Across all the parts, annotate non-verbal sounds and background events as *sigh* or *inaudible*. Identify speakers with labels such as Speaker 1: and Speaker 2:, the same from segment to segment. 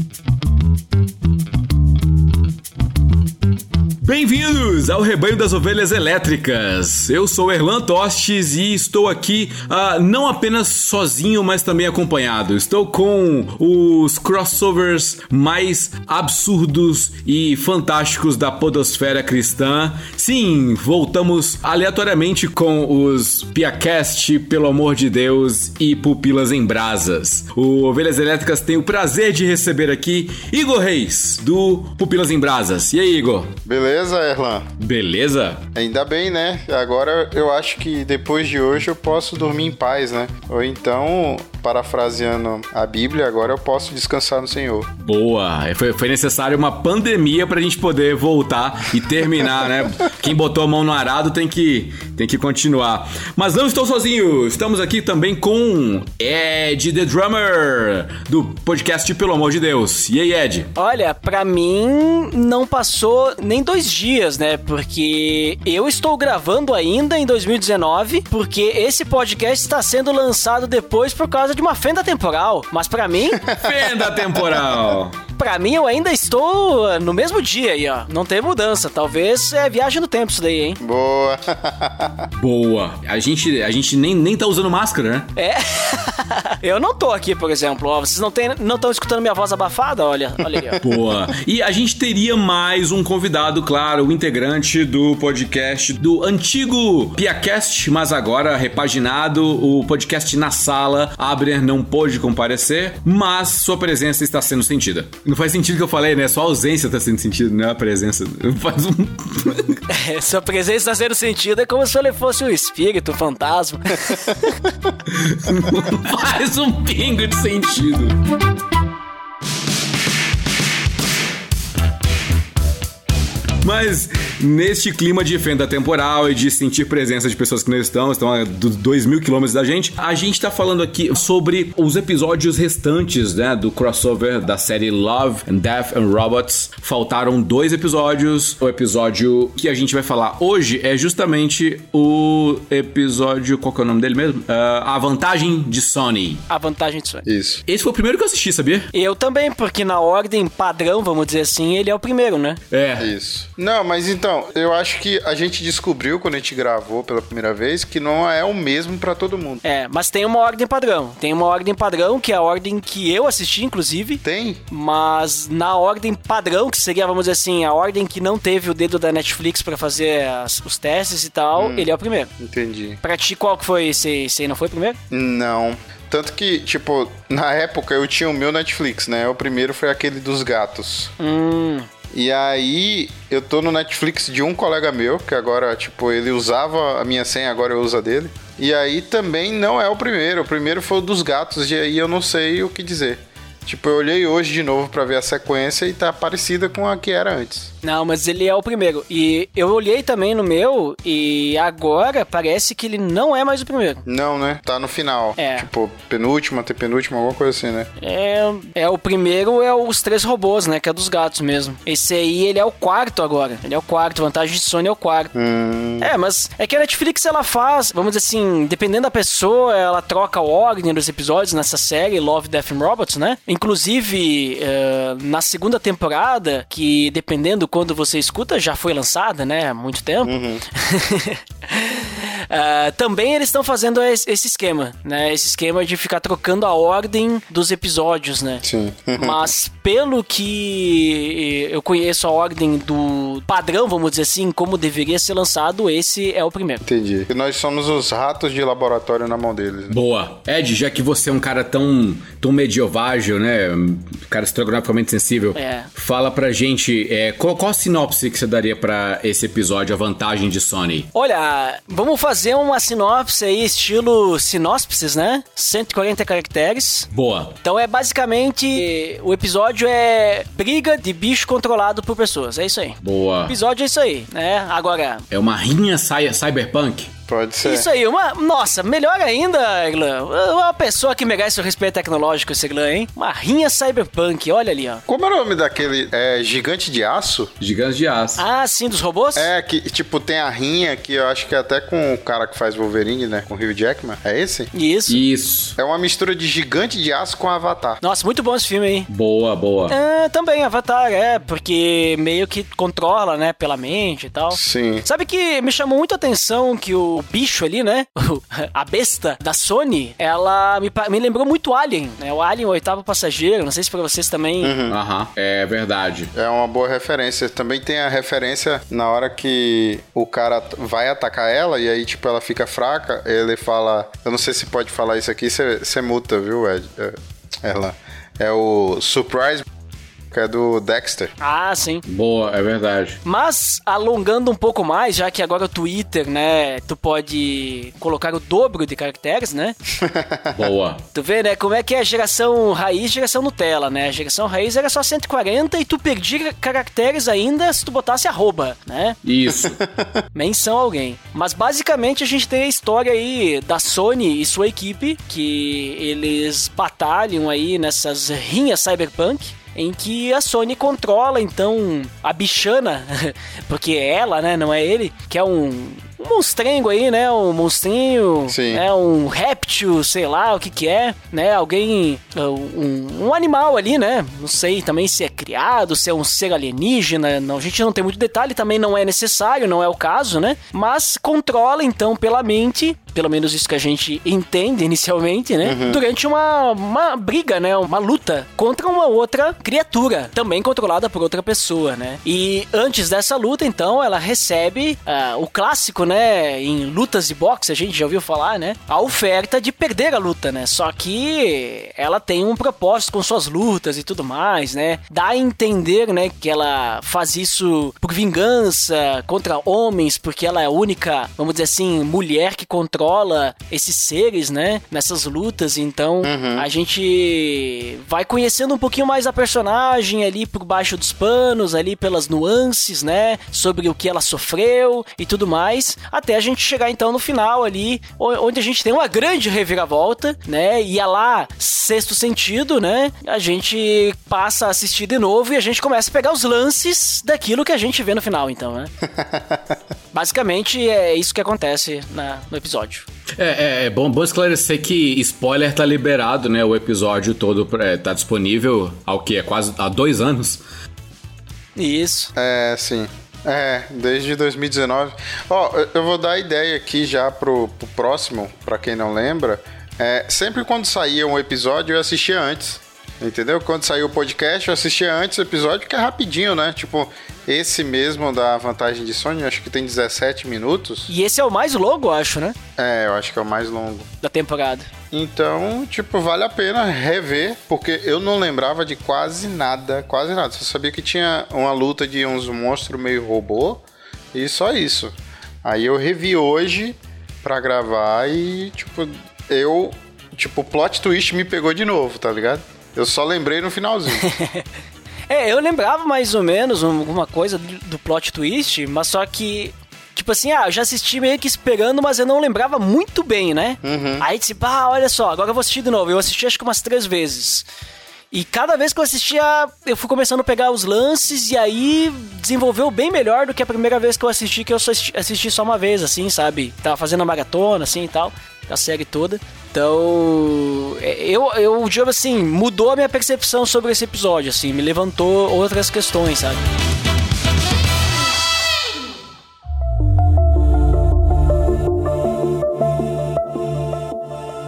Speaker 1: Thank you. Bem-vindos ao Rebanho das Ovelhas Elétricas. Eu sou Erlan Tostes e estou aqui uh, não apenas sozinho, mas também acompanhado. Estou com os crossovers mais absurdos e fantásticos da podosfera cristã. Sim, voltamos aleatoriamente com os Piacast, pelo amor de Deus, e Pupilas em Brasas. O Ovelhas Elétricas tem o prazer de receber aqui Igor Reis, do Pupilas em Brasas. E aí, Igor?
Speaker 2: Beleza? Beleza, Erlan?
Speaker 1: Beleza?
Speaker 2: Ainda bem, né? Agora eu acho que depois de hoje eu posso dormir em paz, né? Ou então parafraseando a Bíblia, agora eu posso descansar no Senhor.
Speaker 1: Boa! Foi, foi necessário uma pandemia pra gente poder voltar e terminar, né? Quem botou a mão no arado tem que, tem que continuar. Mas não estou sozinho, estamos aqui também com Ed The Drummer, do podcast Pelo Amor de Deus. E aí, Ed?
Speaker 3: Olha, pra mim não passou nem dois dias, né? Porque eu estou gravando ainda em 2019, porque esse podcast está sendo lançado depois por causa causa de uma fenda temporal. Mas para mim. *laughs*
Speaker 1: fenda temporal!
Speaker 3: Pra mim, eu ainda estou no mesmo dia aí, ó. Não tem mudança. Talvez é viagem no tempo isso daí, hein?
Speaker 2: Boa.
Speaker 1: Boa. A gente, a gente nem, nem tá usando máscara, né?
Speaker 3: É. *laughs* eu não tô aqui, por exemplo. Ó, vocês não estão não escutando minha voz abafada? Olha, olha aí, ó. *laughs*
Speaker 1: Boa. E a gente teria mais um convidado, claro, o integrante do podcast do antigo Piacast, mas agora repaginado, o podcast na sala. Abner não pôde comparecer, mas sua presença está sendo sentida. Não faz sentido que eu falei, né? Só a ausência tá sendo sentido, não é a presença. Faz um. *laughs*
Speaker 3: é, sua presença tá sendo sentida é como se ele fosse um espírito, um fantasma. *laughs*
Speaker 1: faz um pingo de sentido. Mas neste clima de fenda temporal e de sentir presença de pessoas que não estão, estão a 2 mil quilômetros da gente, a gente tá falando aqui sobre os episódios restantes, né, do crossover da série Love and Death and Robots. Faltaram dois episódios. O episódio que a gente vai falar hoje é justamente o episódio. Qual que é o nome dele mesmo? Uh, a Vantagem de Sony.
Speaker 3: A Vantagem de Sony.
Speaker 2: Isso.
Speaker 1: Esse foi o primeiro que eu assisti, sabia?
Speaker 3: Eu também, porque na ordem padrão, vamos dizer assim, ele é o primeiro, né?
Speaker 1: É.
Speaker 2: Isso. Não, mas então, eu acho que a gente descobriu quando a gente gravou pela primeira vez que não é o mesmo para todo mundo.
Speaker 3: É, mas tem uma ordem padrão. Tem uma ordem padrão, que é a ordem que eu assisti, inclusive.
Speaker 2: Tem?
Speaker 3: Mas na ordem padrão, que seria, vamos dizer assim, a ordem que não teve o dedo da Netflix para fazer as, os testes e tal, hum, ele é o primeiro.
Speaker 2: Entendi.
Speaker 3: Pra ti, qual que foi? Você não foi o primeiro?
Speaker 2: Não. Tanto que, tipo, na época eu tinha o meu Netflix, né? O primeiro foi aquele dos gatos.
Speaker 3: Hum.
Speaker 2: E aí, eu tô no Netflix de um colega meu, que agora, tipo, ele usava a minha senha, agora eu uso a dele. E aí também não é o primeiro. O primeiro foi o dos gatos, e aí eu não sei o que dizer. Tipo, eu olhei hoje de novo para ver a sequência e tá parecida com a que era antes.
Speaker 3: Não, mas ele é o primeiro. E eu olhei também no meu e agora parece que ele não é mais o primeiro.
Speaker 2: Não, né? Tá no final.
Speaker 3: É.
Speaker 2: Tipo, penúltima, penúltima, alguma coisa assim, né?
Speaker 3: É, é o primeiro é os três robôs, né? Que é dos gatos mesmo. Esse aí, ele é o quarto agora. Ele é o quarto. Vantagem de Sony é o quarto.
Speaker 2: Hum.
Speaker 3: É, mas é que a Netflix, ela faz, vamos dizer assim, dependendo da pessoa, ela troca o ordem dos episódios nessa série, Love, Death and Robots, né? Inclusive, uh, na segunda temporada, que dependendo quando você escuta, já foi lançada, né? Há muito tempo.
Speaker 2: Uhum. *laughs*
Speaker 3: Uh, também eles estão fazendo esse esquema, né? Esse esquema de ficar trocando a ordem dos episódios, né?
Speaker 2: Sim. *laughs*
Speaker 3: Mas pelo que eu conheço a ordem do padrão, vamos dizer assim, como deveria ser lançado, esse é o primeiro.
Speaker 2: Entendi. E nós somos os ratos de laboratório na mão deles. Né?
Speaker 1: Boa. Ed, já que você é um cara tão, tão medievável, né? Um cara estrogonoficamente sensível,
Speaker 3: é.
Speaker 1: fala pra gente é, qual, qual a sinopse que você daria para esse episódio, a vantagem de Sony?
Speaker 3: Olha, vamos fazer fazer uma sinopse aí, estilo sinopses, né? 140 caracteres.
Speaker 1: Boa.
Speaker 3: Então é basicamente. O episódio é briga de bicho controlado por pessoas. É isso aí.
Speaker 1: Boa.
Speaker 3: O episódio é isso aí, né? Agora.
Speaker 1: É uma rinha cyberpunk?
Speaker 2: Pode ser.
Speaker 3: Isso aí, uma. Nossa, melhor ainda, Eglan. Uma pessoa que merece o respeito tecnológico, esse Eglan, hein? Uma rinha cyberpunk, olha ali, ó.
Speaker 2: Como é o nome daquele é, gigante de aço?
Speaker 1: Gigantes de aço.
Speaker 3: Ah, sim, dos robôs?
Speaker 2: É, que tipo tem a rinha que eu acho que é até com o cara que faz Wolverine, né? Com o Hugh Jackman. É esse?
Speaker 3: Isso.
Speaker 1: Isso.
Speaker 2: É uma mistura de gigante de aço com Avatar.
Speaker 3: Nossa, muito bom esse filme aí.
Speaker 1: Boa, boa.
Speaker 3: É, também, Avatar, é, porque meio que controla, né, pela mente e tal.
Speaker 2: Sim.
Speaker 3: Sabe que me chamou muito a atenção que o bicho ali, né? *laughs* a besta da Sony, ela me, me lembrou muito Alien, né? O Alien, o oitavo passageiro. Não sei se pra vocês também.
Speaker 1: Aham, é verdade.
Speaker 2: É uma boa referência. Também tem a referência na hora que o cara vai atacar ela e aí, tipo, ela fica fraca. Ele fala. Eu não sei se pode falar isso aqui, você multa, viu, Ed? É, ela. É o Surprise, que é do Dexter.
Speaker 3: Ah, sim.
Speaker 1: Boa, é verdade.
Speaker 3: Mas, alongando um pouco mais, já que agora o Twitter, né, tu pode colocar o dobro de caracteres, né? *laughs*
Speaker 1: Boa.
Speaker 3: Tu vê, né, como é que é a geração raiz e geração Nutella, né? A geração raiz era só 140 e tu perdia caracteres ainda se tu botasse arroba, né?
Speaker 1: Isso. *laughs*
Speaker 3: Menção a alguém. Mas basicamente a gente tem a história aí da Sony e sua equipe, que eles batalham aí nessas rinhas cyberpunk. Em que a Sony controla então a bichana, *laughs* porque é ela, né? Não é ele, que é um, um monstrengo aí, né? Um monstrinho,
Speaker 2: Sim.
Speaker 3: é um réptil, sei lá o que que é, né? Alguém, um, um animal ali, né? Não sei também se é criado, se é um ser alienígena, não, a gente não tem muito detalhe, também não é necessário, não é o caso, né? Mas controla então pela mente, pelo menos isso que a gente entende inicialmente, né? Durante uma, uma briga, né? Uma luta contra uma outra criatura, também controlada por outra pessoa, né? E antes dessa luta, então, ela recebe ah, o clássico, né? Em lutas de boxe, a gente já ouviu falar, né? A oferta de perder a luta, né? Só que ela tem um propósito com suas lutas e tudo mais, né? Dá a entender, né? Que ela faz isso por vingança contra homens, porque ela é a única, vamos dizer assim, mulher que controla esses seres, né? Nessas lutas. Então, a gente vai conhecendo um pouquinho mais a personagem ali por baixo dos panos, ali pelas nuances, né? Sobre o que ela sofreu e tudo mais. Até a gente chegar então no final ali, onde a gente tem uma grande reviravolta, né? E a lá, sexto sentido, né? A gente passa a assistir de novo e a gente começa a pegar os lances daquilo que a gente vê no final, então, né? *laughs* Basicamente é isso que acontece na- no episódio.
Speaker 1: É, é, é bom, bom esclarecer que spoiler tá liberado, né? O episódio todo é, tá disponível ao que é quase há dois anos.
Speaker 3: Isso.
Speaker 2: É, sim. É, desde 2019. Ó, eu- eu vou dar a ideia aqui já pro, pro próximo, pra quem não lembra. É, sempre quando saía um episódio, eu assistia antes. Entendeu? Quando saiu o podcast, eu assistia antes o episódio, que é rapidinho, né? Tipo, esse mesmo da vantagem de Sony, acho que tem 17 minutos.
Speaker 3: E esse é o mais longo, eu acho, né?
Speaker 2: É, eu acho que é o mais longo.
Speaker 3: Da temporada.
Speaker 2: Então, tipo, vale a pena rever, porque eu não lembrava de quase nada, quase nada. Só sabia que tinha uma luta de uns monstros meio robô e só isso. Aí eu revi hoje pra gravar e, tipo, eu, tipo, o plot twist me pegou de novo, tá ligado? Eu só lembrei no finalzinho. *laughs*
Speaker 3: É, eu lembrava mais ou menos um- alguma coisa do plot twist, mas só que. Tipo assim, ah, eu já assisti meio que esperando, mas eu não lembrava muito bem, né? Aí disse, ah, olha só, agora eu vou assistir de novo. Eu assisti acho que umas três vezes. E cada vez que eu assistia, eu fui começando a pegar os lances e aí desenvolveu bem melhor do que a primeira vez que eu assisti, que eu só assisti, assisti só uma vez, assim, sabe? Tava fazendo a maratona, assim e tal, da série toda. Então, é, eu, eu digo assim, mudou a minha percepção sobre esse episódio, assim, me levantou outras questões, sabe?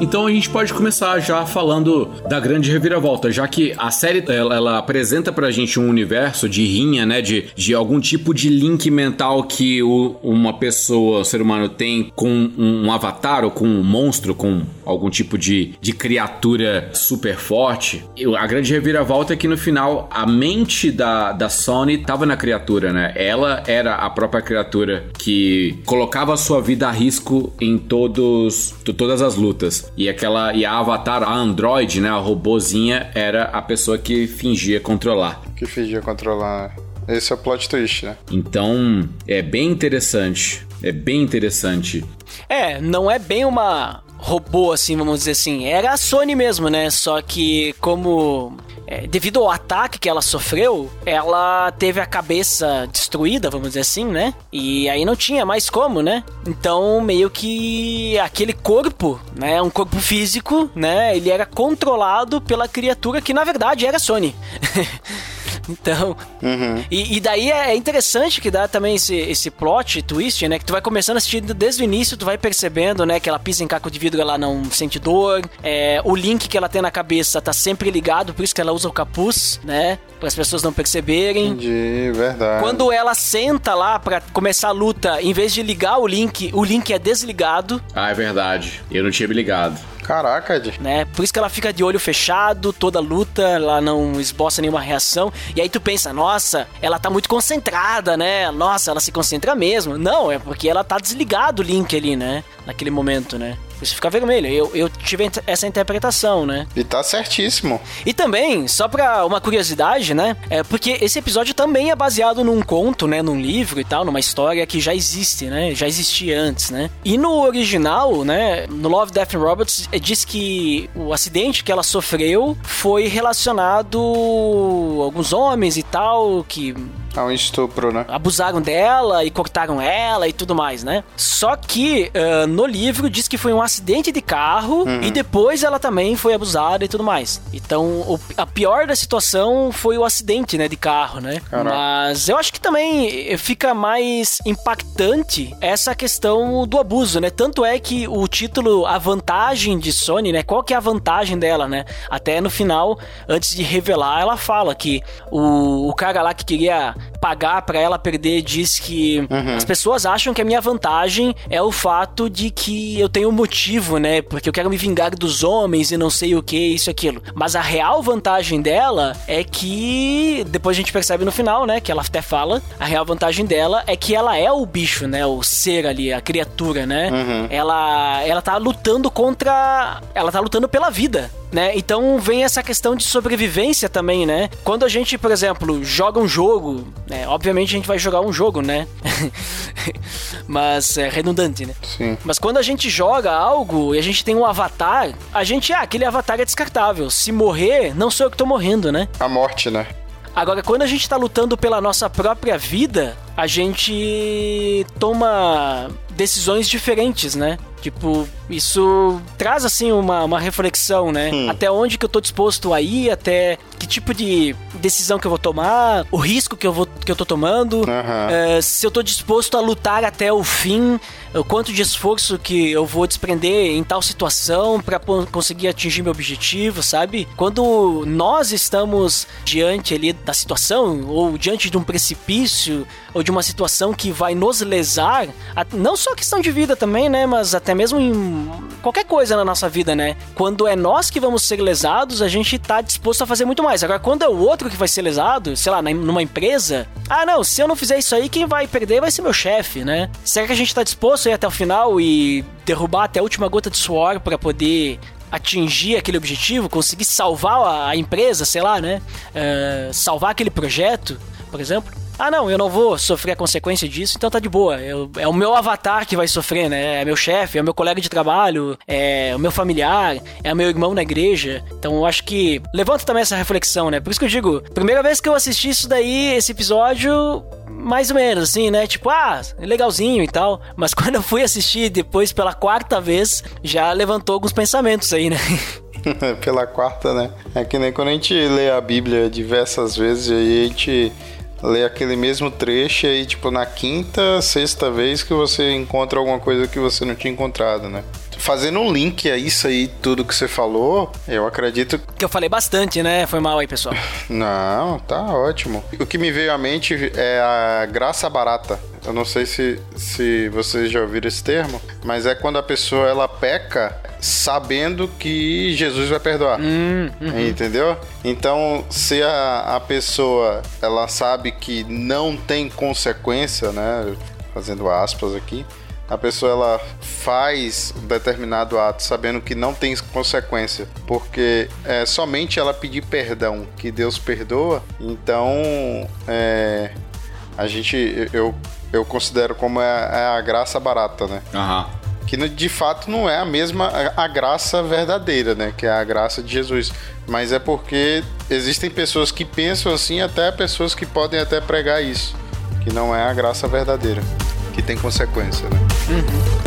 Speaker 1: Então a gente pode começar já falando da grande reviravolta, já que a série ela, ela apresenta pra gente um universo de rinha, né, de, de algum tipo de link mental que o- uma pessoa, o ser humano tem com um, avatar ou com um monstro, com algum tipo de, de criatura super forte. A grande reviravolta é que no final a mente da, da Sony tava na criatura, né? Ela era a própria criatura que colocava a sua vida a risco em todos to- todas as lutas. E aquela e a avatar, a android, né, a robozinha era a pessoa que fingia controlar.
Speaker 2: que fingia controlar. Esse é o plot twist, né?
Speaker 1: Então, é bem interessante. É bem interessante.
Speaker 3: É, não é bem uma robô, assim, vamos dizer assim. Era a Sony mesmo, né? Só que como é, devido ao ataque que ela sofreu, ela teve a cabeça destruída, vamos dizer assim, né? E aí não tinha mais como, né? Então, meio que aquele corpo, né? Um corpo físico, né? Ele era controlado pela criatura que na verdade era Sony. *laughs* Então. Uhum. E, e, daí é interessante que dá também esse, esse plot twist, né? Que tu vai começando a assistir desde o início, tu vai percebendo, né? Que ela pisa em caco de vidro, ela não sente dor. É, o link que ela tem na cabeça tá sempre ligado, por isso que ela usa o capuz, né? Para as pessoas não perceberem.
Speaker 2: Entendi, verdade.
Speaker 3: Quando ela senta lá para começar a luta, em vez de ligar o link, o link é desligado.
Speaker 1: Ah, é verdade. Eu não tinha me ligado.
Speaker 2: Caraca, Ed.
Speaker 3: Né? Por isso que ela fica de olho fechado, toda luta, ela não esboça nenhuma reação. E aí tu pensa, nossa, ela tá muito concentrada, né? Nossa, ela se concentra mesmo. Não, é porque ela tá desligado o link ali, né? Naquele momento, né? Isso fica vermelho. Eu, eu tive essa interpretação, né?
Speaker 2: E tá certíssimo.
Speaker 3: E também, só pra uma curiosidade, né? É porque esse episódio também é baseado num conto, né? Num livro e tal, numa história que já existe, né? Já existia antes, né? E no original, né? No Love, Death and Robots, é, diz que o acidente que ela sofreu foi relacionado a alguns homens e tal, que
Speaker 2: ah, um estupro, né?
Speaker 3: Abusaram dela e cortaram ela e tudo mais, né? Só que uh, no livro diz que foi um acidente de carro uhum. e depois ela também foi abusada e tudo mais. Então, o, a pior da situação foi o acidente, né, de carro, né? Caraca. Mas eu acho que também fica mais impactante essa questão do abuso, né? Tanto é que o título A Vantagem de Sony, né? Qual que é a vantagem dela, né? Até no final, antes de revelar, ela fala que o, o cara lá que queria pagar para ela perder diz que uhum. as pessoas acham que a minha vantagem é o fato de que eu tenho um motivo, né? Porque eu quero me vingar dos homens e não sei o que, isso e aquilo. Mas a real vantagem dela é que depois a gente percebe no final, né? Que ela até fala, a real vantagem dela é que ela é o bicho, né? O ser ali, a criatura, né? Uhum. Ela, ela tá lutando contra. Ela tá lutando pela vida né? Então vem essa questão de sobrevivência também, né? Quando a gente, por exemplo, joga um jogo, né? Obviamente a gente vai jogar um jogo, né? *laughs* Mas é redundante, né?
Speaker 2: Sim.
Speaker 3: Mas quando a gente joga algo e a gente tem um avatar, a gente, ah, aquele avatar é descartável. Se morrer, não sou eu que tô morrendo, né?
Speaker 2: A morte, né?
Speaker 3: Agora, quando a gente tá lutando pela nossa própria vida, a gente toma decisões diferentes, né? Tipo, isso traz assim uma, uma reflexão, né? Hum. Até onde que eu tô disposto a ir, até que tipo de decisão que eu vou tomar, o risco que eu, vou, que eu tô tomando, uhum. se eu tô disposto a lutar até o fim, o quanto de esforço que eu vou desprender em tal situação para conseguir atingir meu objetivo, sabe? Quando nós estamos diante ali da situação, ou diante de um precipício, ou de uma situação que vai nos lesar, não só questão de vida também, né? Mas até mesmo em qualquer coisa na nossa vida, né? Quando é nós que vamos ser lesados, a gente tá disposto a fazer muito mais. Agora, quando é o outro que vai ser lesado, sei lá, numa empresa, ah, não, se eu não fizer isso aí, quem vai perder vai ser meu chefe, né? Será que a gente tá disposto a ir até o final e derrubar até a última gota de suor para poder atingir aquele objetivo, conseguir salvar a empresa, sei lá, né? Uh, salvar aquele projeto, por exemplo ah, não, eu não vou sofrer a consequência disso, então tá de boa. Eu, é o meu avatar que vai sofrer, né? É meu chefe, é meu colega de trabalho, é o meu familiar, é o meu irmão na igreja. Então eu acho que levanta também essa reflexão, né? Por isso que eu digo, primeira vez que eu assisti isso daí, esse episódio, mais ou menos, assim, né? Tipo, ah, legalzinho e tal. Mas *laughs* quando eu fui assistir depois pela quarta vez, já levantou alguns pensamentos aí, né? *laughs*
Speaker 2: pela quarta, né? É que nem quando a gente lê a Bíblia diversas vezes, aí a gente ler aquele mesmo trecho e tipo na quinta, sexta vez que você encontra alguma coisa que você não tinha encontrado, né? Fazendo um link a isso aí, tudo que você falou, eu acredito.
Speaker 3: Que eu falei bastante, né? Foi mal aí, pessoal. *laughs*
Speaker 2: Não, tá ótimo. O que me veio à mente é a graça barata. Eu não sei se, se vocês já ouviram esse termo, mas é quando a pessoa ela peca sabendo que Jesus vai perdoar. Hum, uhum. Entendeu? Então, se a, a pessoa ela sabe que não tem consequência, né? Fazendo aspas aqui, a pessoa ela faz um determinado ato sabendo que não tem consequência, porque é somente ela pedir perdão que Deus perdoa. Então, é, a gente, eu eu considero como é, é a graça barata, né?
Speaker 1: Aham.
Speaker 2: Que de fato não é a mesma a, a graça verdadeira, né? Que é a graça de Jesus. Mas é porque existem pessoas que pensam assim, até pessoas que podem até pregar isso. Que não é a graça verdadeira. Que tem consequência, né?
Speaker 1: É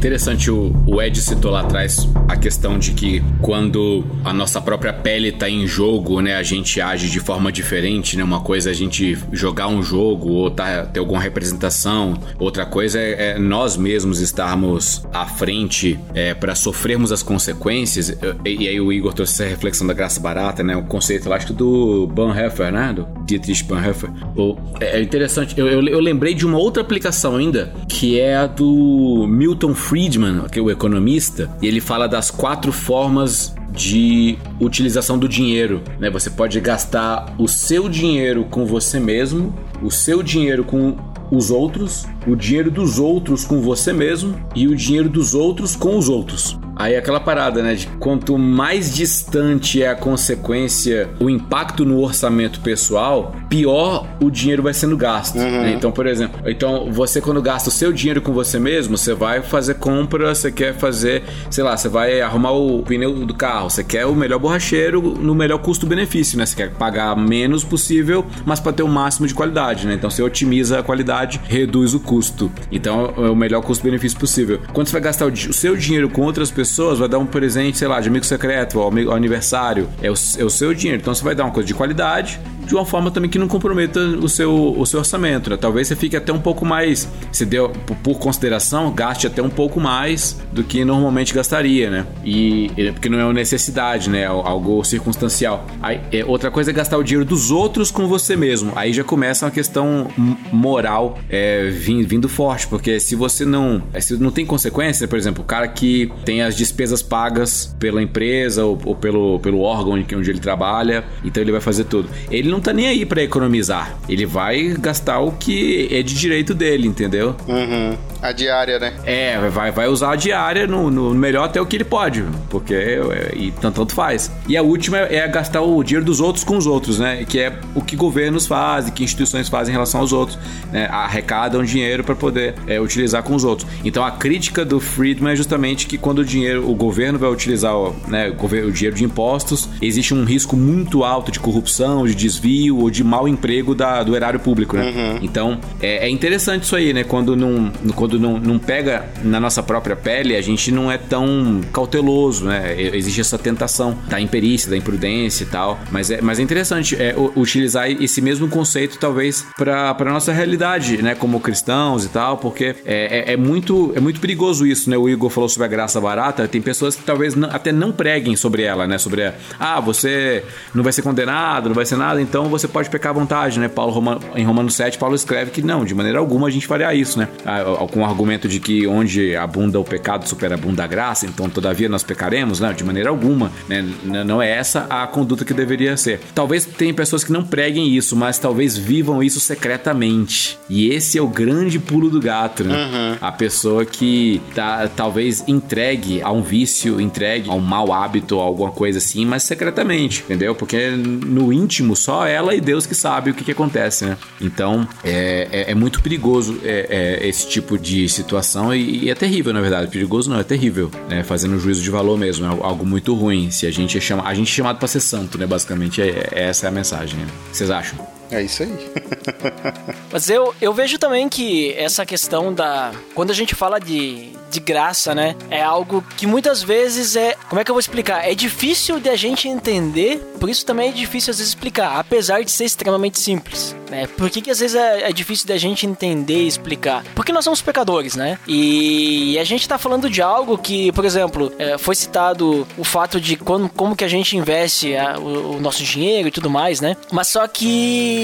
Speaker 1: interessante o, o Ed citou lá atrás a questão de que quando a nossa própria pele tá em jogo, né, a gente age de forma diferente, né? Uma coisa é a gente jogar um jogo ou tá, ter alguma representação, outra coisa é, é nós mesmos estarmos à frente é, para sofrermos as consequências. E, e, aí o Igor trouxe essa reflexão da graça barata, né? O conceito lá acho do Bonhoeffer, né? Do Dietrich Bonhoeffer. O, é interessante, eu, eu, eu lembrei de uma outra aplicação ainda, que é a do Milton Friedman, que é o economista, e ele fala das quatro formas de utilização do dinheiro, né? Você pode gastar o seu dinheiro com você mesmo, o seu dinheiro com os outros, o dinheiro dos outros com você mesmo e o dinheiro dos outros com os outros. Aí é aquela parada, né? De quanto mais distante é a consequência, o impacto no orçamento pessoal, pior o dinheiro vai sendo gasto.
Speaker 2: Uhum.
Speaker 1: Né? Então, por exemplo, então você quando gasta o seu dinheiro com você mesmo, você vai fazer compra, você quer fazer, sei lá, você vai arrumar o pneu do carro, você quer o melhor borracheiro no melhor custo-benefício, né? Você quer pagar menos possível, mas para ter o máximo de qualidade, né? Então você otimiza a qualidade, reduz o custo. Então é o melhor custo-benefício possível. Quando você vai gastar o, o seu dinheiro com outras pessoas, vai dar um presente, sei lá, de amigo secreto, amigo- aniversário, é o, é o seu dinheiro. Então você vai dar uma coisa de qualidade, de uma forma também que não comprometa o seu, o seu orçamento. Né? Talvez você fique até um pouco mais, se deu por, consideração, gaste até um pouco mais do que normalmente gastaria, né? E porque não é uma necessidade, né? É algo circunstancial. Aí, é, outra coisa é gastar o dinheiro dos outros com você mesmo. Aí já começa uma questão moral é, vin- vindo forte, porque se você não, é, se não tem consequência, por exemplo, o cara que tem as despesas pagas pela empresa ou, ou pelo, pelo órgão onde, onde ele trabalha, então ele vai fazer tudo. Ele não tá nem aí pra economizar. Ele vai gastar o que é de direito dele, entendeu?
Speaker 2: Uhum. A diária, né?
Speaker 1: É, vai, vai usar a diária no, no melhor até o que ele pode, porque é, e tanto, tanto faz. E a última é, é gastar o dinheiro dos outros com os outros, né? Que é o que governos fazem, que instituições fazem em relação aos outros, né? Arrecadam dinheiro para poder é, utilizar com os outros. Então a crítica do Friedman é justamente que quando o dinheiro, o governo vai utilizar o, né, o, dinheiro de impostos, existe um risco muito alto de corrupção, de desvio ou de mau emprego da, do erário público, né? Então é, é interessante isso aí, né? Quando não, quando não, não pega na nossa própria pele, a gente não é tão cauteloso, né? Existe essa tentação da imperícia, da imprudência e tal. Mas é, mas é interessante é, utilizar esse mesmo conceito, talvez, para a nossa realidade, né? Como cristãos e tal, porque é, é, é muito, é muito perigoso isso, né? O Igor falou sobre a graça barata. Tem pessoas que talvez não- até não preguem sobre ela, né? Sobre, a, ah, você não vai ser condenado, não vai ser nada, então você pode pecar à vontade, né? Paulo em Romanos 7, Paulo escreve que não, de maneira alguma a gente faria isso, né? Ah, com o argumento de que onde abunda o pecado superabunda a graça, então todavia nós pecaremos, né? De maneira alguma, né? Não é essa a conduta que deveria ser. Talvez tenha pessoas que não preguem isso, mas talvez vivam isso secretamente. E esse é o grande pulo do gato, né? A pessoa que tá, talvez entregue a um vício, entregue a um mau hábito, a alguma coisa assim, mas secretamente, entendeu? Porque no íntimo só ela e Deus que sabe o que, que acontece, né? Então é, é, é muito perigoso é, é, esse tipo de situação e, e é terrível, na verdade. Perigoso não, é terrível, né? Fazendo juízo de valor mesmo, é algo muito ruim. Se a gente é chama, a gente é chamado pra ser santo, né? Basicamente, é, é- essa é a mensagem. Né? Vocês acham?
Speaker 2: É isso aí. *laughs*
Speaker 3: Mas eu, eu vejo também que essa questão da. Quando a gente fala de, de graça, né? É algo que muitas vezes é. Como é que eu vou explicar? É difícil de a gente entender, por isso também é difícil às vezes explicar, apesar de ser extremamente simples. Né? Por que, que às vezes é, é difícil a gente entender e explicar? Porque nós somos pecadores, né? E a gente tá falando de algo que, por exemplo, é, foi citado o fato de como, como que a gente investe a- o, o nosso dinheiro e tudo mais, né? Mas só que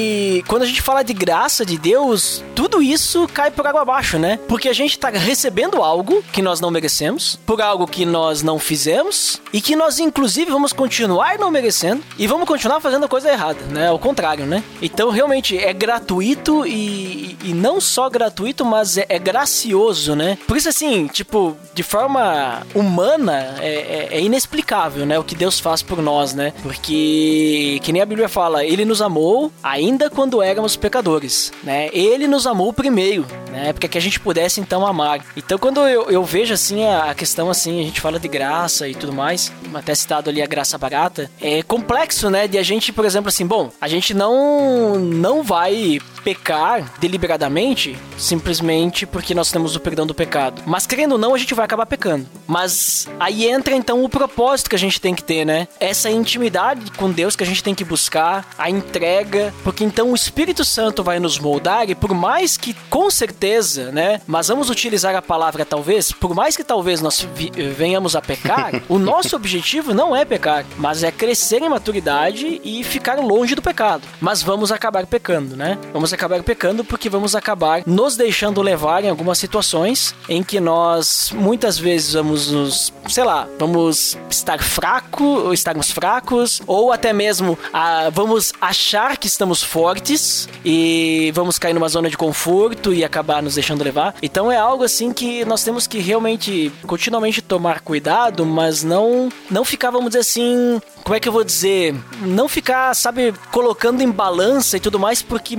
Speaker 3: quando a gente fala de graça de Deus, tudo isso cai por água abaixo, né? Porque a gente tá recebendo algo que nós não merecemos, por algo que nós não fizemos e que nós inclusive vamos continuar não merecendo, e vamos continuar fazendo a coisa errada, né? Ao contrário, né? Então, realmente, é gratuito e, e não só gratuito, mas é, é, gracioso, né? Por isso, assim, tipo, de forma humana, é, é, é inexplicável, né? O que Deus faz por nós, né? Porque, que nem a Bíblia fala, Ele nos amou ainda quando éramos pecadores, né? Ele nos amou primeiro, né? Porque que a gente pudesse, então, amar. Então, quando eu, eu vejo, assim, a, a questão, assim, a gente fala de graça e tudo mais, até citado ali a graça barata, é complexo, né? De a gente, por exemplo, assim, bom, a gente não, não vai pecar deliberadamente simplesmente porque nós temos o perdão do pecado. Mas querendo ou não, a gente vai acabar pecando. Mas aí entra então o propósito que a gente tem que ter, né? Essa intimidade com Deus que a gente tem que buscar, a entrega, porque então o Espírito Santo vai nos moldar e por mais que com certeza, né? Mas vamos utilizar a palavra talvez, por mais que talvez nós venhamos a pecar, *laughs* o nosso objetivo não é pecar, mas é crescer em maturidade e ficar longe do pecado. Mas vamos acabar pecando, né? Vamos acabar pecando porque vamos acabar nos deixando levar em algumas situações em que nós muitas vezes vamos nos, sei lá, vamos estar fraco, ou estarmos fracos, ou até mesmo ah, vamos achar que estamos fortes e vamos cair numa zona de conforto e acabar nos deixando levar. Então é algo assim que nós temos que realmente continuamente tomar cuidado, mas não não ficar, vamos dizer assim, como é que eu vou dizer? Não ficar, sabe, colocando em balança e tudo mais, porque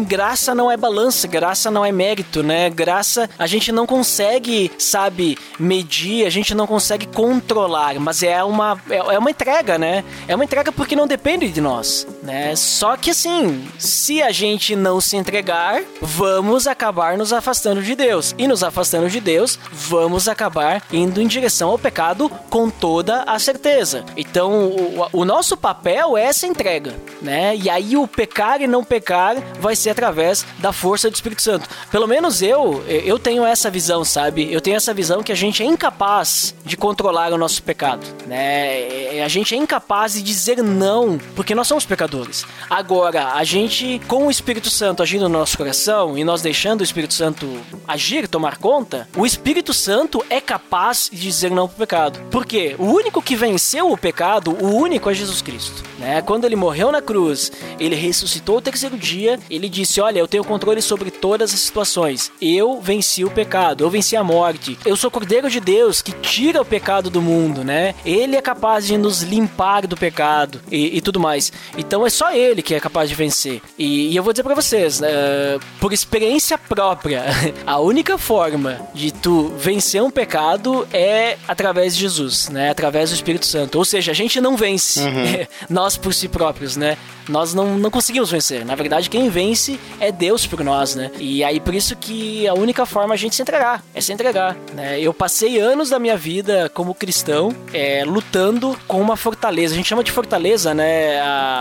Speaker 3: graça não é balança, graça não é mérito, né? Graça a gente não consegue, sabe, medir, a gente não consegue controlar, mas é uma, é, é uma entrega, né? É uma entrega porque não depende de nós, né? Só que assim, se a gente não se entregar, vamos acabar nos afastando de Deus. E nos afastando de Deus, vamos acabar indo em direção ao pecado com toda a certeza. Então, o, o nosso papel é essa entrega, né? E aí o pecar e não pecar vai ser através da força do Espírito Santo. Pelo menos eu, eu tenho essa visão, sabe? Eu tenho essa visão que a gente é incapaz de controlar o nosso pecado, né? A gente é incapaz de dizer não, porque nós somos pecadores. Agora, a gente, com o Espírito Santo agindo no nosso coração e nós deixando o Espírito Santo agir, tomar conta, o Espírito Santo é capaz de dizer não pro pecado. Por quê? O único que venceu o pecado, o único é Jesus Jesus Cristo. Né? Quando ele morreu na cruz, ele ressuscitou o terceiro dia, ele disse: Olha, eu tenho controle sobre todas as situações. Eu venci o pecado, eu venci a morte. Eu sou Cordeiro de Deus que tira o pecado do mundo, né? Ele é capaz de nos limpar do pecado e, e tudo mais. Então é só ele que é capaz de vencer. E, e eu vou dizer para vocês, uh, por experiência própria, *laughs* a única forma de tu vencer um pecado é através de Jesus, né? Através do Espírito Santo. Ou seja, a gente não vence. Uhum. *laughs* nós por si próprios, né? Nós não, não conseguimos vencer. Na verdade, quem vence é Deus por nós, né? E aí por isso que a única forma a gente se entregar é se entregar, né? Eu passei anos da minha vida como cristão é, lutando com uma fortaleza. A gente chama de fortaleza, né?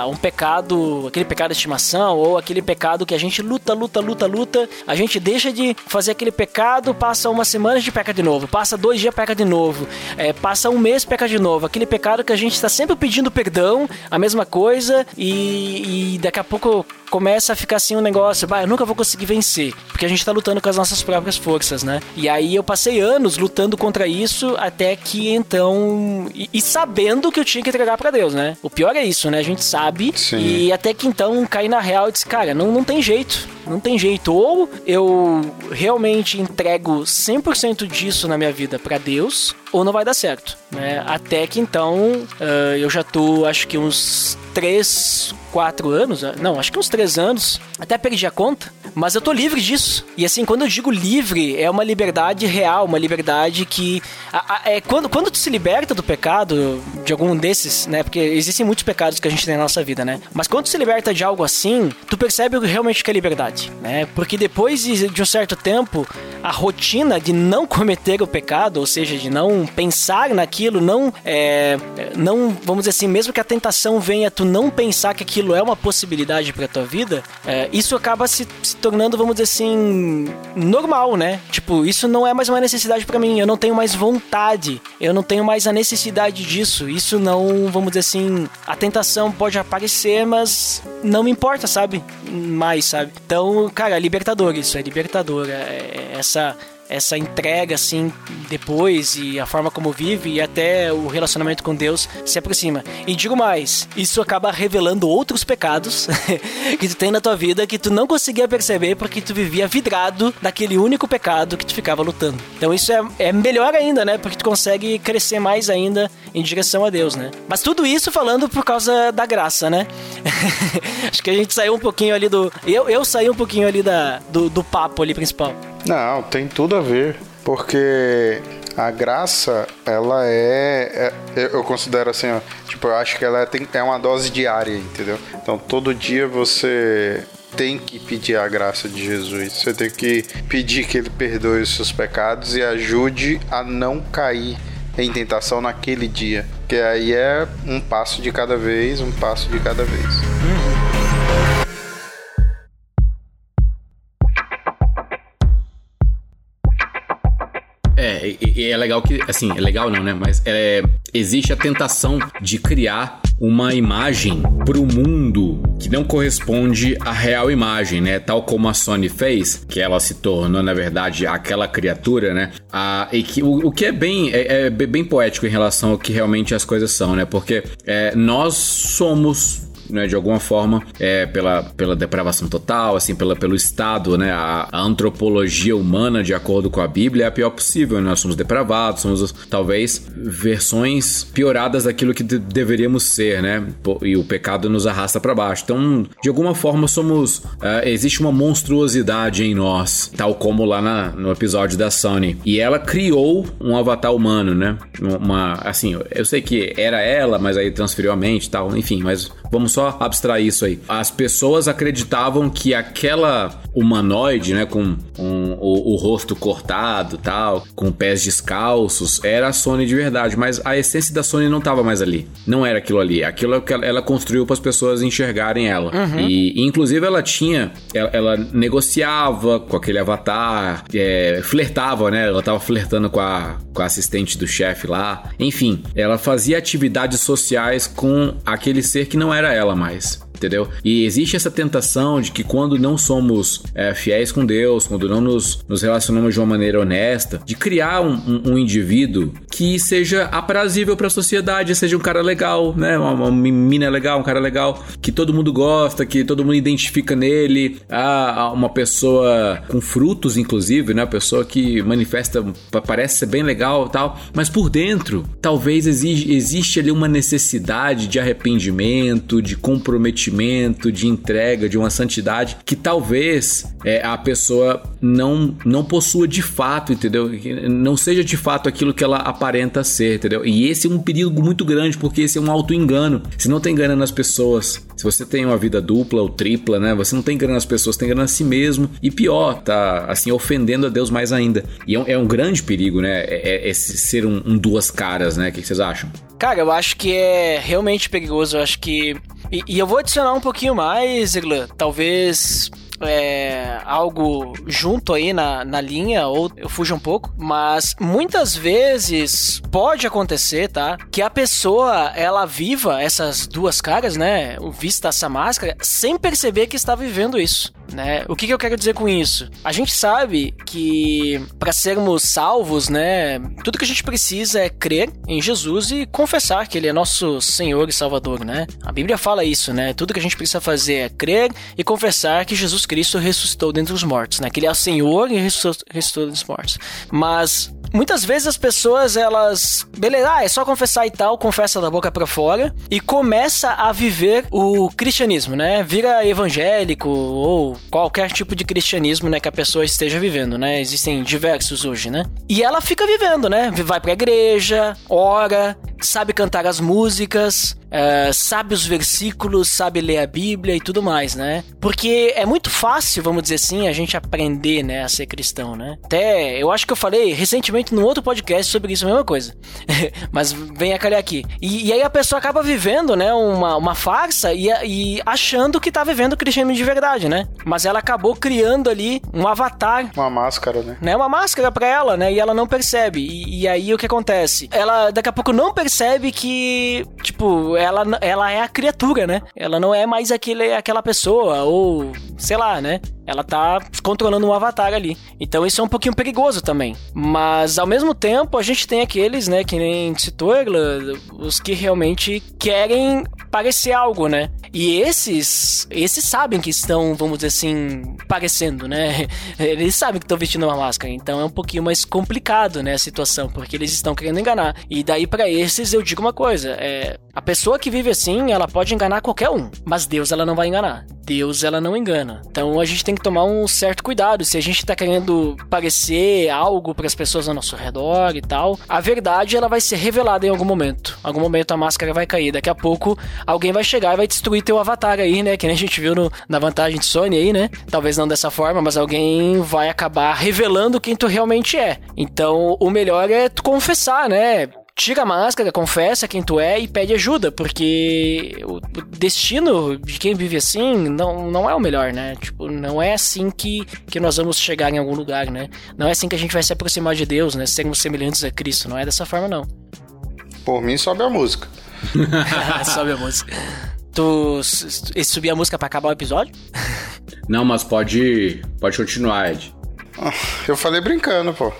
Speaker 3: um pecado, aquele pecado de estimação ou aquele pecado que a gente luta, luta, luta, luta. A gente deixa de fazer aquele pecado, passa uma semana de peca de novo, passa dois dias peca de novo, é, passa um mês peca de novo. Aquele pecado que a gente está sempre pedindo perdão, a mesma coisa, e, e daqui a pouco começa a ficar assim um negócio, bah, eu nunca vou conseguir vencer, porque a gente tá lutando com as nossas próprias forças, né? E aí eu passei anos lutando contra isso até que então e, e sabendo que eu tinha que entregar para Deus, né? O pior é isso, né? A gente sabe Sim. e até que então caí na real e disse, cara, não, não tem jeito. Não tem jeito. Ou eu realmente entrego 100% disso na minha vida para Deus, ou não vai dar certo, né? Até que então uh, eu já tô, acho que uns 3, 4 anos, não, acho que uns 3 anos, até perdi a conta, mas eu tô livre disso. E assim, quando eu digo livre, é uma liberdade real, uma liberdade que. A, a, é quando, quando tu se liberta do pecado, de algum desses, né? Porque existem muitos pecados que a gente tem na nossa vida, né? Mas quando tu se liberta de algo assim, tu percebe realmente que é liberdade, né? Porque depois de um certo tempo, a rotina de não *laughs* cometer o pecado, ou seja, de não pensar naquilo, não. É, não, vamos dizer assim, mesmo que a tentação venha, tu não pensar que aquilo é uma possibilidade para tua vida, é, isso acaba se, se, tornando, vamos dizer assim, normal, né? Tipo, isso não é mais uma necessidade para mim, eu não tenho mais vontade, eu não tenho mais a necessidade disso. Isso não, vamos dizer assim, a tentação pode aparecer, mas não me importa, sabe? Mais, sabe? Então, cara, é libertador isso, é libertador. É, é essa essa entrega assim depois e a forma como vive e até o relacionamento com Deus se aproxima. E digo mais, isso acaba revelando outros pecados *laughs* que tu tem na tua vida que tu não conseguia perceber porque tu vivia vidrado daquele único pecado que tu ficava lutando. Então isso é, é melhor ainda, né? Porque tu consegue crescer mais ainda em direção a Deus, né? Mas tudo isso falando por causa da graça, né? *laughs* Acho que a gente saiu um pouquinho ali do. Eu, eu saí um pouquinho ali da, do, do papo ali principal.
Speaker 2: Não, tem tudo a ver. Porque a graça, ela é, é, Eu considero assim, ó, tipo, eu acho que ela é, tem, é uma dose diária, entendeu? Então todo dia você tem que pedir a graça de Jesus. Você tem que pedir que ele perdoe os seus pecados e ajude a não cair em tentação naquele dia. Que aí é um passo de cada vez, um passo de cada vez.
Speaker 1: É, e, é legal que, assim, é legal não, né? Mas é, existe a tentação de criar uma imagem para o mundo que não corresponde à real imagem, né? Tal como a Sony fez, que ela se tornou, na verdade, aquela criatura, né? A, e que, o, o que é bem, é, é, bem poético em relação ao que realmente as coisas são, né? Porque é, nós somos né, de alguma forma, é, pela, pela depravação total, assim, pela, pelo estado, né, a, a, antropologia humana, de acordo com a Bíblia, é a pior possível. Nós somos depravados, somos talvez versões pioradas daquilo que de, deveríamos ser, né, e o pecado nos arrasta para baixo. Então, de alguma forma, somos. É, existe uma monstruosidade em nós, tal como lá na, no episódio da Sony. E ela criou um avatar humano, né? Uma, assim, eu sei que era ela, mas aí transferiu a mente e tal, enfim, mas vamos só abstrair isso aí. As pessoas acreditavam que aquela humanoide, né, com, com o, o, rosto cortado, tal, com pés descalços, era a Sony de verdade, mas a essência da Sony não estava mais ali. Não era aquilo ali. Aquilo é que ela construiu para as pessoas enxergarem ela. Uhum. E, inclusive ela tinha, ela, ela negociava com aquele avatar, é, flertava, né? Ela tava flertando com a, com a assistente do chefe lá. Enfim, ela fazia atividades sociais com aquele ser que não era ela mais entendeu? E existe essa tentação de que quando não somos é, fiéis com Deus, quando não nos, nos relacionamos de uma maneira honesta, de criar um, um, um indivíduo que seja aprazível para a sociedade, seja um cara legal, né? Uma, uma legal, um cara legal, que todo mundo gosta, que todo mundo identifica nele, ah, uma pessoa com frutos, inclusive, né? Uma pessoa que manifesta, parece ser bem legal tal, mas por dentro, talvez exige, existe ali uma necessidade de arrependimento, de comprometimento comprometimento, de entrega, de uma santidade que talvez é, a pessoa não, não possua de fato, entendeu? Não seja de fato aquilo que ela aparenta ser, entendeu? E esse é um perigo muito grande, porque esse é um auto-engano. Se não tem tá enganando as pessoas, se você tem uma vida dupla ou tripla, né? Você não tem tá enganando as pessoas, tem tá enganando a si mesmo. E pior, tá assim, ofendendo a Deus mais ainda. E é um, é um grande perigo, né? É, é esse ser um, um duas caras, né? O que vocês acham?
Speaker 3: Cara, eu acho que é realmente perigoso. Eu acho que. E, e eu vou adicionar um pouquinho mais, Igla. Talvez é, algo junto aí na, na linha, ou eu fujo um pouco, mas muitas vezes pode acontecer, tá? Que a pessoa ela viva essas duas caras, né? Vista essa máscara, sem perceber que está vivendo isso. Né? O que, que eu quero dizer com isso? A gente sabe que para sermos salvos, né, tudo que a gente precisa é crer em Jesus e confessar que ele é nosso Senhor e Salvador, né? A Bíblia fala isso, né? Tudo que a gente precisa fazer é crer e confessar que Jesus Cristo ressuscitou dentre os mortos, né? Que ele é o Senhor e ressuscitou, ressuscitou dentre os mortos. Mas muitas vezes as pessoas elas, beleza, ah, é só confessar e tal, confessa da boca para fora e começa a viver o cristianismo, né? Vira evangélico ou qualquer tipo de cristianismo, né, que a pessoa esteja vivendo, né? Existem diversos hoje, né? E ela fica vivendo, né? Vai pra igreja, ora, sabe cantar as músicas, é, sabe os versículos, sabe ler a Bíblia e tudo mais, né? Porque é muito fácil, vamos dizer assim, a gente aprender, né, a ser cristão, né? Até, eu acho que eu falei recentemente num outro podcast sobre isso, a mesma coisa. *laughs* Mas vem a calhar aqui. E, e, aí a pessoa acaba vivendo, né, uma, uma farsa e, e achando que tá vivendo o cristianismo de verdade, né? Mas ela acabou criando ali um avatar.
Speaker 2: Uma máscara, né?
Speaker 3: né? Uma máscara pra ela, né? E ela não percebe. E, e aí o que acontece? Ela daqui a pouco não percebe que, tipo, ela, ela é a criatura, né? Ela não é mais aquele, aquela pessoa, ou sei lá, né? Ela tá controlando um avatar ali. Então isso é um pouquinho perigoso também. Mas ao mesmo tempo, a gente tem aqueles, né, que nem citou, os que realmente querem parecer algo, né? E esses, esses sabem que estão, vamos dizer assim, parecendo, né? *laughs* Eles sabem que estão vestindo uma máscara. Então é um pouquinho mais complicado, né, a situação, porque eles estão querendo enganar. E daí para esses eu digo uma coisa, é, a pessoa que vive assim, ela pode enganar qualquer um, mas Deus ela não vai enganar. Deus ela não engana. Então a gente tem que tomar um certo cuidado. Se a gente tá querendo parecer algo para as pessoas ao nosso redor e tal, a verdade ela vai ser revelada em algum momento. Em algum momento a máscara vai cair. Daqui a pouco alguém vai chegar e vai destruir teu avatar aí, né? Que nem a gente viu no, na vantagem de Sony aí, né? Talvez não dessa forma, mas alguém vai acabar revelando quem tu realmente é. Então o melhor é tu confessar, né? tira a máscara, confessa quem tu é e pede ajuda, porque o destino de quem vive assim não, não é o melhor, né? Tipo, não é assim que, que nós vamos chegar em algum lugar, né? Não é assim que a gente vai se aproximar de Deus, né? Sermos semelhantes a Cristo, não é dessa forma, não.
Speaker 2: Por mim, sobe a música. *laughs*
Speaker 3: sobe a música. Tu subir a música para acabar o episódio? *laughs*
Speaker 1: Não, mas pode, pode continuar, Ed.
Speaker 2: Eu falei brincando, pô.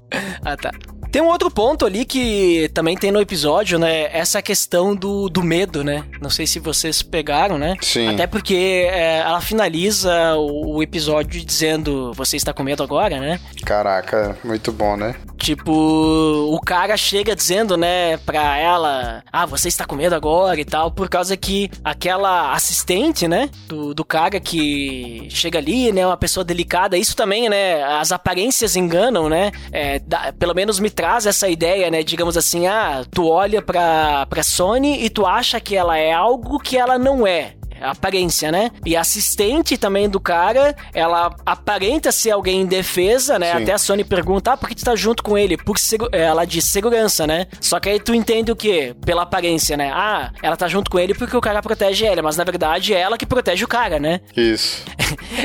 Speaker 3: ah, tá. Tem um outro ponto ali que também tem no episódio, né? Essa questão do, do medo, né? Não sei se vocês pegaram, né?
Speaker 2: Sim.
Speaker 3: Até porque é, ela finaliza o, o, episódio dizendo: Você está com medo agora, né?
Speaker 2: Caraca, muito bom, né?
Speaker 3: Tipo, o cara chega dizendo, né, pra ela: Ah, você está com medo agora e tal, por causa que aquela assistente, né, do, do cara que chega ali, né, uma pessoa delicada, isso também, né? As aparências enganam, né? É, dá, pelo menos me traz essa ideia, né? Digamos assim, ah, tu olha pra, pra Sony e tu acha que ela é algo que ela não é aparência, né? E a assistente também do cara, ela aparenta ser alguém em defesa, né? Sim. Até a Sony pergunta, ah, por que tu tá junto com ele? Por ela diz segurança, né? Só que aí tu entende o quê? Pela aparência, né? Ah, ela tá junto com ele porque o cara protege ela, mas na verdade é ela que protege o cara, né? *laughs*
Speaker 2: Isso.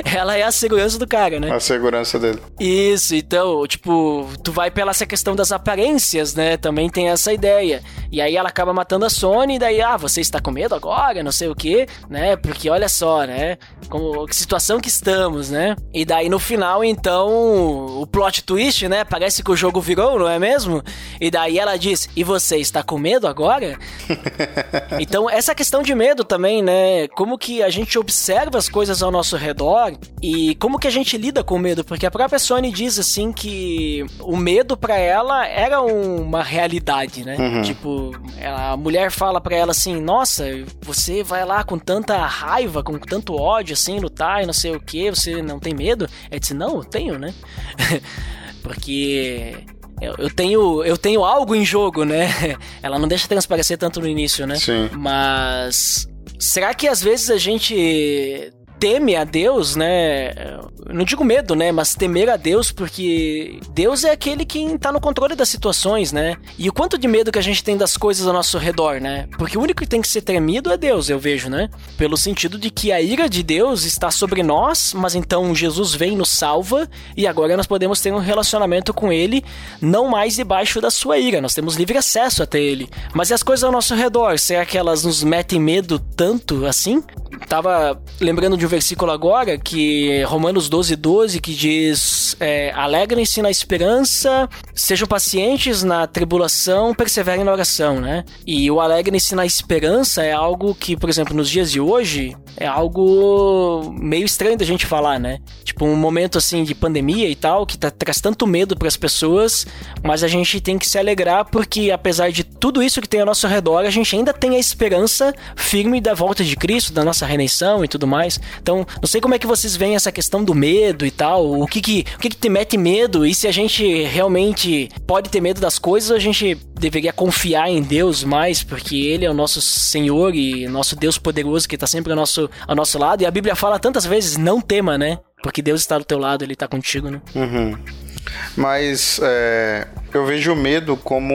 Speaker 3: ela é a segurança do cara, né?
Speaker 2: A segurança dele.
Speaker 3: Isso, então, tipo, tu vai pela essa questão das aparências, né? Também tem essa ideia. E aí ela acaba matando a Sony, e daí, ah, você está com medo agora? Não sei o quê, né? Né? Porque olha só, né? Como que situação que estamos, né? E daí no final, então, o plot twist, né? Parece que o jogo virou, não é mesmo? E daí ela diz: "E você está com medo agora?" *laughs* então, essa questão de medo também, né? Como que a gente observa as coisas ao nosso redor e como que a gente lida com o medo, porque a própria Sony diz assim que o medo para ela era uma realidade, né? Uhum. Tipo, a mulher fala para ela assim: "Nossa, você vai lá com tanta tanta raiva, com tanto ódio, assim, lutar e não sei o que, você não tem medo? É disse, não, eu tenho, né? *laughs* Porque eu, tenho eu tenho algo em jogo, né? *laughs* Ela não deixa transparecer tanto no início, né?
Speaker 2: Sim.
Speaker 3: Mas será que às vezes a gente teme a Deus, né? Não digo medo, né? Mas temer a Deus, porque Deus é aquele que tá no controle das situações, né? E o quanto de medo que a gente tem das coisas ao nosso redor, né? Porque o único que tem que ser temido é Deus, eu vejo, né? Pelo sentido de que a ira de Deus está sobre nós, mas então Jesus vem nos salva e agora nós podemos ter um relacionamento com Ele, não mais debaixo da sua ira. Nós temos livre acesso até Ele. Mas e as coisas ao nosso redor? Será que elas nos metem medo tanto assim? Tava lembrando de um versículo agora, que Romanos 12, 12, que diz: é, Alegrem-se na esperança, sejam pacientes na tribulação, perseverem na oração, né? E o alegrem-se na esperança é algo que, por exemplo, nos dias de hoje, é algo meio estranho da gente falar, né? Tipo, um momento assim de pandemia e tal, que tá, traz tanto medo para as pessoas, mas a gente tem que se alegrar porque, apesar de tudo isso que tem ao nosso redor, a gente ainda tem a esperança firme da volta de Cristo, da nossa redenção e tudo mais. Então, não sei como é que vocês veem essa questão do medo e tal. O que que, o que, que te mete medo? E se a gente realmente pode ter medo das coisas, a gente deveria confiar em Deus mais, porque Ele é o nosso Senhor e nosso Deus poderoso que está sempre ao nosso, ao nosso lado. E a Bíblia fala tantas vezes: não tema, né? Porque Deus está do teu lado, Ele está contigo, né?
Speaker 2: Uhum. Mas é, eu vejo o medo como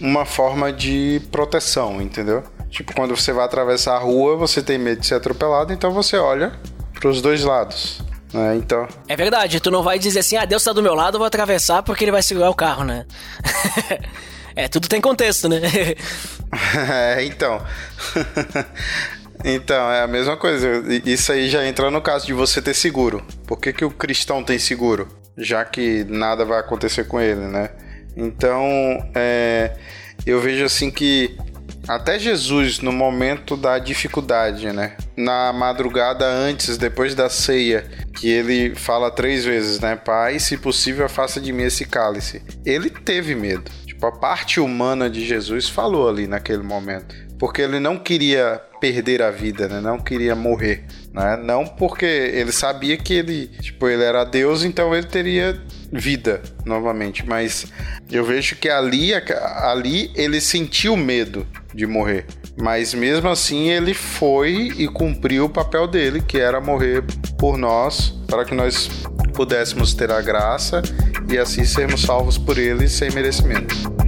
Speaker 2: uma forma de proteção, entendeu? Tipo, quando você vai atravessar a rua, você tem medo de ser atropelado, então você olha para os dois lados. Né? Então.
Speaker 3: É verdade, tu não vai dizer assim, ah, Deus está do meu lado, eu vou atravessar porque ele vai segurar o carro, né? *laughs* é, tudo tem contexto, né? *laughs*
Speaker 2: é, então. *laughs* Então, é a mesma coisa. Isso aí já entra no caso de você ter seguro. Por que, que o cristão tem seguro? Já que nada vai acontecer com ele, né? Então, é, eu vejo assim que até Jesus, no momento da dificuldade, né? Na madrugada antes, depois da ceia, que ele fala três vezes, né? Pai, se possível, afasta de mim esse cálice. Ele teve medo. Tipo, a parte humana de Jesus falou ali naquele momento. Porque ele não queria perder a vida, né? Não queria morrer, né? Não porque ele sabia que ele, tipo, ele era Deus, então ele teria vida novamente, mas eu vejo que ali ali ele sentiu medo de morrer, mas mesmo assim ele foi e cumpriu o papel dele, que era morrer por nós, para que nós pudéssemos ter a graça e assim sermos salvos por ele sem merecimento.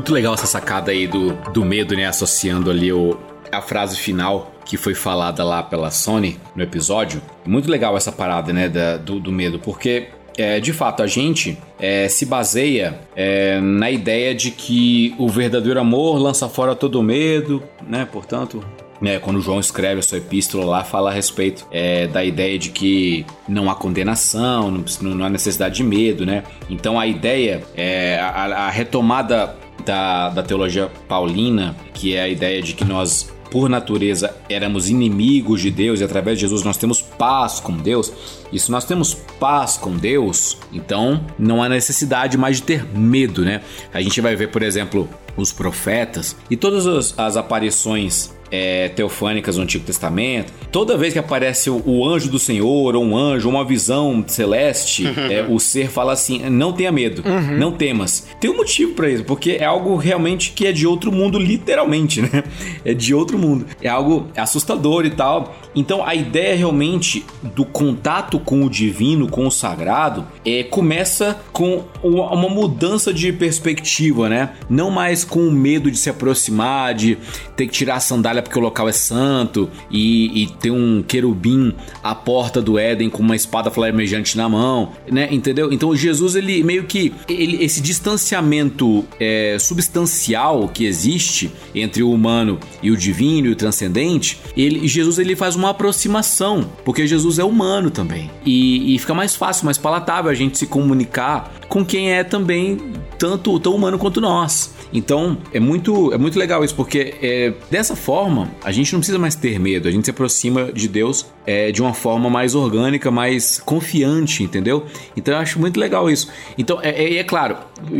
Speaker 1: Muito legal essa sacada aí do, do medo, né? Associando ali o, a frase final que foi falada lá pela Sony no episódio. Muito legal essa parada, né? Da, do, do medo, porque é, de fato, a gente é, se baseia é, na ideia de que o verdadeiro amor lança fora todo medo, né? Portanto, né, quando João escreve a sua epístola lá, fala a respeito é, da ideia de que não há condenação, não, não há necessidade de medo, né? Então a ideia, é, a, a retomada da, da teologia paulina, que é a ideia de que nós por natureza éramos inimigos de Deus e através de Jesus nós temos paz com Deus, e se nós temos paz com Deus, então não há necessidade mais de ter medo, né? A gente vai ver, por exemplo, os profetas e todas as, as aparições é, teofânicas do Antigo Testamento, toda vez que aparece o, o, anjo do Senhor, ou um anjo, uma visão celeste, é, o ser fala assim: não tenha medo, uhum. não temas. Tem um motivo para isso, porque é algo realmente que é de outro mundo, literalmente, né? É de outro mundo. É algo assustador e tal. Então a ideia realmente do contato com o divino, com o sagrado, é, começa com uma mudança de perspectiva, né? Não mais com o medo de se aproximar, de ter que tirar a sandália porque o local é santo e, e ter um querubim à porta do Éden com uma espada flamejante na mão, né? Entendeu? Então Jesus ele meio que ele, esse distanciamento é, substancial que existe entre o humano e o divino e o transcendente, ele Jesus ele faz uma aproximação, porque Jesus é humano também. E, e fica mais fácil, mais palatável a gente se comunicar com quem é também tanto tão humano quanto nós. Então é muito, é muito legal isso, porque é, dessa forma a gente não precisa mais ter medo, a gente se aproxima de Deus é, de uma forma mais orgânica, mais confiante, entendeu? Então eu acho muito legal isso. Então é, é, é claro,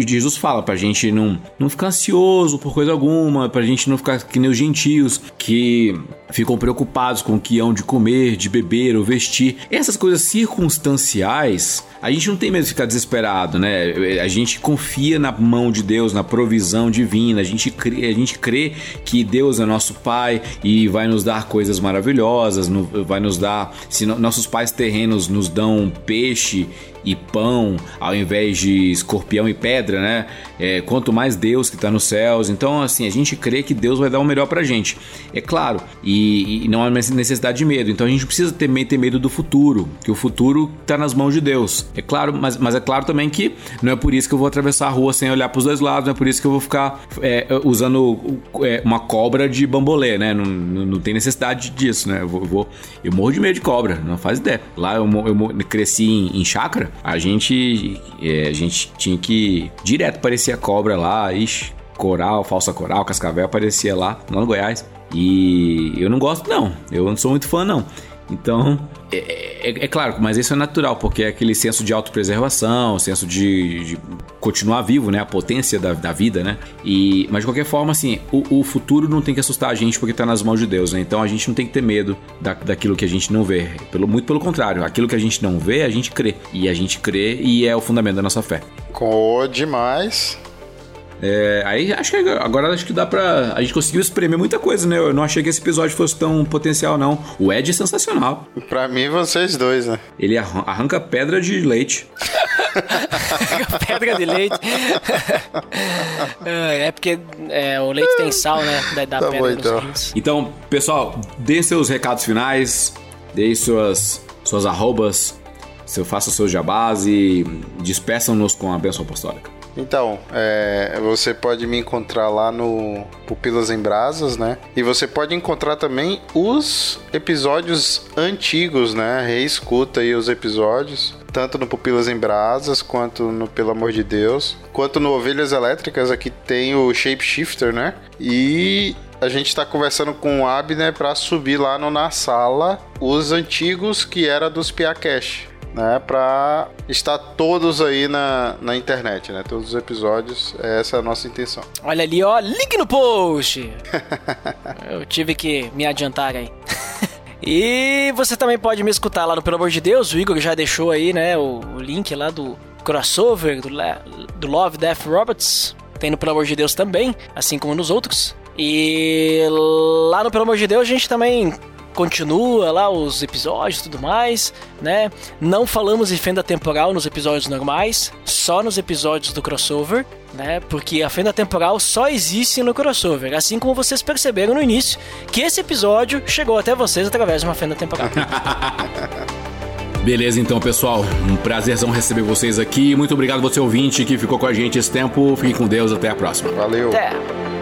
Speaker 1: Jesus fala pra gente não, não ficar ansioso por coisa alguma, pra gente não ficar que nem os gentios que ficam preocupados com o que hão de comer, de beber ou vestir. Essas coisas circunstanciais, a gente não tem medo de ficar desesperado, né? A gente confia na mão de Deus, na provisão divina, a gente crê, a gente crê que Deus é nosso Pai e vai nos dar coisas maravilhosas, vai nos dar. Se nossos pais terrenos nos dão peixe e pão ao invés de escorpião e pedra, né? É, quanto mais Deus que está nos céus. Então, assim, a gente crê que Deus vai dar o melhor pra gente. É claro, e, e não há necessidade de medo. Então a gente precisa também ter medo do futuro, que o futuro está nas mãos de Deus. É claro, mas, mas é claro também que não é por isso que eu vou atravessar a rua sem olhar para os dois lados, não é por isso que eu vou ficar é, usando é, uma cobra de bambolê, né? Não, não, não tem necessidade disso, né? Eu, vou, eu, eu morro de medo de cobra, não faz ideia. Lá eu, eu cresci em, em chácara, a gente, é, a gente tinha que direto parecia cobra lá, ixi, coral, falsa coral, cascavel aparecia lá, lá no Goiás. E eu não gosto não, eu não sou muito fã não. Então, é, é, é, claro, mas isso é natural, porque é aquele senso de autopreservação, senso de, de continuar vivo, né? A potência da, da, vida, né? E, mas de qualquer forma, assim, o, o, futuro não tem que assustar a gente porque tá nas mãos de Deus, né? Então a gente não tem que ter medo da, daquilo que a gente não vê. Pelo, muito pelo contrário, aquilo que a gente não vê, a gente crê. E a gente crê e é o fundamento da nossa fé.
Speaker 2: Com demais.
Speaker 1: É, aí acho que agora acho que dá pra. A gente conseguiu espremer muita coisa, né? Eu não achei que esse episódio fosse tão potencial, não. O Ed é sensacional.
Speaker 2: Pra mim, vocês dois, né?
Speaker 1: Ele arranca pedra de leite.
Speaker 3: Pedra de leite. *laughs* é porque é, o leite tem sal, né? Da, da
Speaker 2: Tá
Speaker 3: pedra
Speaker 2: bom,
Speaker 3: nos
Speaker 2: então.
Speaker 1: Então, pessoal, dê seus recados finais, dê suas, suas arrobas, seu, faça seus jabás e despeçam-nos com a bênção apostólica.
Speaker 2: Então, é, você pode me encontrar lá no Pupilas em Brasas, né? E você pode encontrar também os episódios antigos, né? Reescuta aí os episódios, tanto no Pupilas em Brasas, quanto no Pelo Amor de Deus, quanto no Ovelhas Elétricas, aqui tem o Shapeshifter, né? E a gente tá conversando com o Abner para subir lá no Na Sala os antigos que era dos Piacash né, para estar todos aí na, na internet, né, todos os episódios, essa é a nossa intenção.
Speaker 3: Olha ali, ó, link no post. *laughs* Eu tive que me adiantar aí. *laughs* E você também pode me escutar lá no Pelo Amor de Deus, o Igor já deixou aí, né, o, o link lá do crossover do, do Love, Death, Robots. Tem no Pelo Amor de Deus também, assim como nos outros. E lá no Pelo Amor de Deus a gente também continua lá os episódios e tudo mais, né? Não falamos de fenda temporal nos episódios normais, só nos episódios do crossover, né? Porque a fenda temporal só existe no crossover, assim como vocês perceberam no início que esse episódio chegou até vocês através de uma fenda temporal. *laughs*
Speaker 1: Beleza, então, pessoal. Um prazerzão receber vocês aqui. Muito obrigado você ouvinte que ficou com a gente esse tempo. Fiquem com Deus. Até a próxima.
Speaker 2: Valeu!
Speaker 3: Até!